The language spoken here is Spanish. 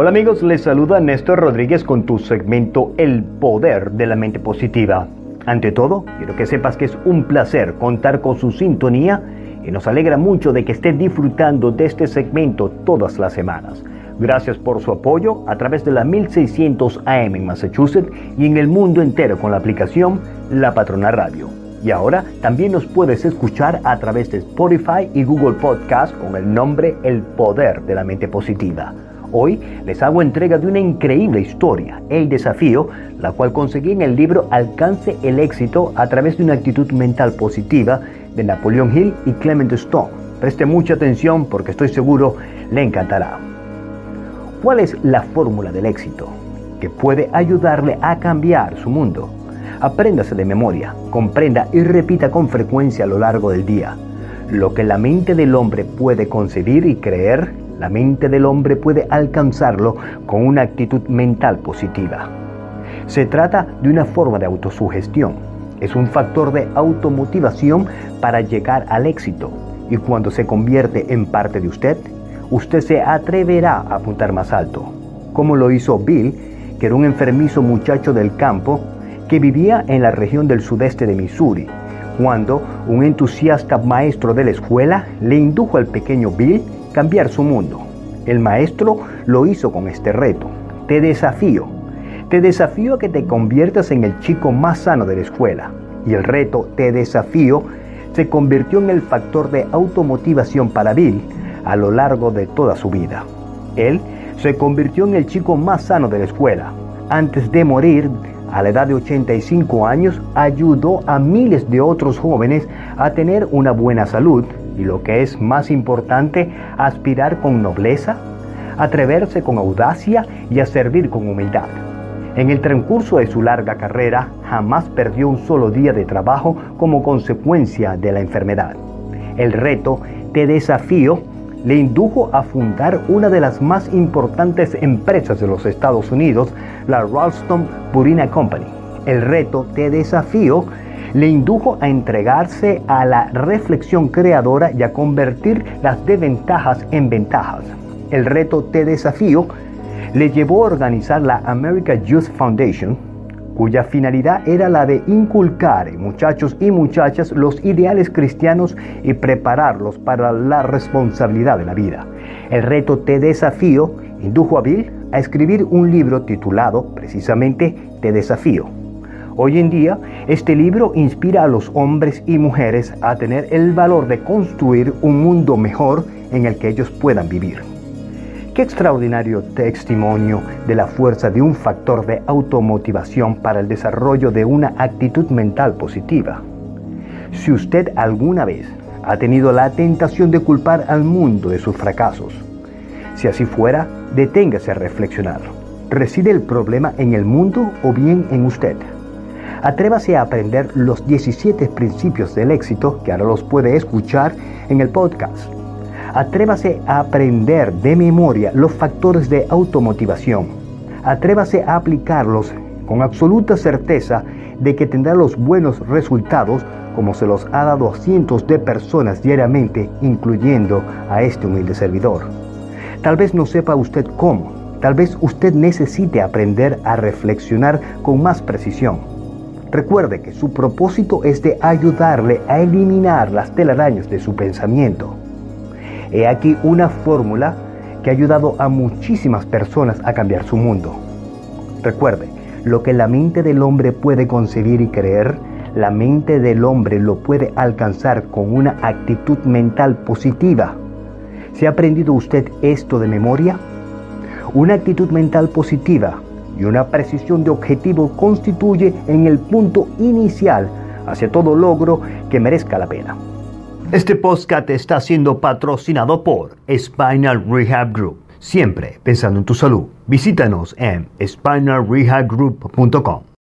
Hola amigos, les saluda Néstor Rodríguez con tu segmento El Poder de la Mente Positiva. Ante todo, quiero que sepas que es un placer contar con su sintonía y nos alegra mucho de que esté disfrutando de este segmento todas las semanas. Gracias por su apoyo a través de la 1600 AM en Massachusetts y en el mundo entero con la aplicación La Patrona Radio. Y ahora también nos puedes escuchar a través de Spotify y Google Podcast con el nombre El Poder de la Mente Positiva. Hoy les hago entrega de una increíble historia, El desafío, la cual conseguí en el libro Alcance el éxito a través de una actitud mental positiva de Napoleon Hill y Clement Stone. Preste mucha atención porque estoy seguro le encantará. ¿Cuál es la fórmula del éxito que puede ayudarle a cambiar su mundo? Apréndase de memoria, comprenda y repita con frecuencia a lo largo del día. Lo que la mente del hombre puede concebir y creer la mente del hombre puede alcanzarlo con una actitud mental positiva. Se trata de una forma de autosugestión. Es un factor de automotivación para llegar al éxito. Y cuando se convierte en parte de usted, usted se atreverá a apuntar más alto. Como lo hizo Bill, que era un enfermizo muchacho del campo que vivía en la región del sudeste de Missouri, cuando un entusiasta maestro de la escuela le indujo al pequeño Bill cambiar su mundo. El maestro lo hizo con este reto. Te desafío. Te desafío a que te conviertas en el chico más sano de la escuela. Y el reto, te desafío, se convirtió en el factor de automotivación para Bill a lo largo de toda su vida. Él se convirtió en el chico más sano de la escuela. Antes de morir, a la edad de 85 años, ayudó a miles de otros jóvenes a tener una buena salud y lo que es más importante, aspirar con nobleza, atreverse con audacia y a servir con humildad. En el transcurso de su larga carrera, jamás perdió un solo día de trabajo como consecuencia de la enfermedad. El reto de desafío le indujo a fundar una de las más importantes empresas de los Estados Unidos, la Ralston Burina Company. El reto de desafío le indujo a entregarse a la reflexión creadora y a convertir las desventajas en ventajas. El reto de desafío le llevó a organizar la America Youth Foundation, cuya finalidad era la de inculcar en muchachos y muchachas los ideales cristianos y prepararlos para la responsabilidad de la vida. El reto de desafío indujo a Bill a escribir un libro titulado precisamente Te desafío Hoy en día, este libro inspira a los hombres y mujeres a tener el valor de construir un mundo mejor en el que ellos puedan vivir. Qué extraordinario testimonio de la fuerza de un factor de automotivación para el desarrollo de una actitud mental positiva. Si usted alguna vez ha tenido la tentación de culpar al mundo de sus fracasos, si así fuera, deténgase a reflexionar. ¿Reside el problema en el mundo o bien en usted? Atrévase a aprender los 17 principios del éxito que ahora los puede escuchar en el podcast. Atrévase a aprender de memoria los factores de automotivación. Atrévase a aplicarlos con absoluta certeza de que tendrá los buenos resultados como se los ha dado a cientos de personas diariamente, incluyendo a este humilde servidor. Tal vez no sepa usted cómo, tal vez usted necesite aprender a reflexionar con más precisión. Recuerde que su propósito es de ayudarle a eliminar las telarañas de su pensamiento. He aquí una fórmula que ha ayudado a muchísimas personas a cambiar su mundo. Recuerde, lo que la mente del hombre puede concebir y creer, la mente del hombre lo puede alcanzar con una actitud mental positiva. ¿Se ha aprendido usted esto de memoria? Una actitud mental positiva y una precisión de objetivo constituye en el punto inicial hacia todo logro que merezca la pena. Este podcast está siendo patrocinado por Spinal Rehab Group. Siempre pensando en tu salud. Visítanos en spinalrehabgroup.com.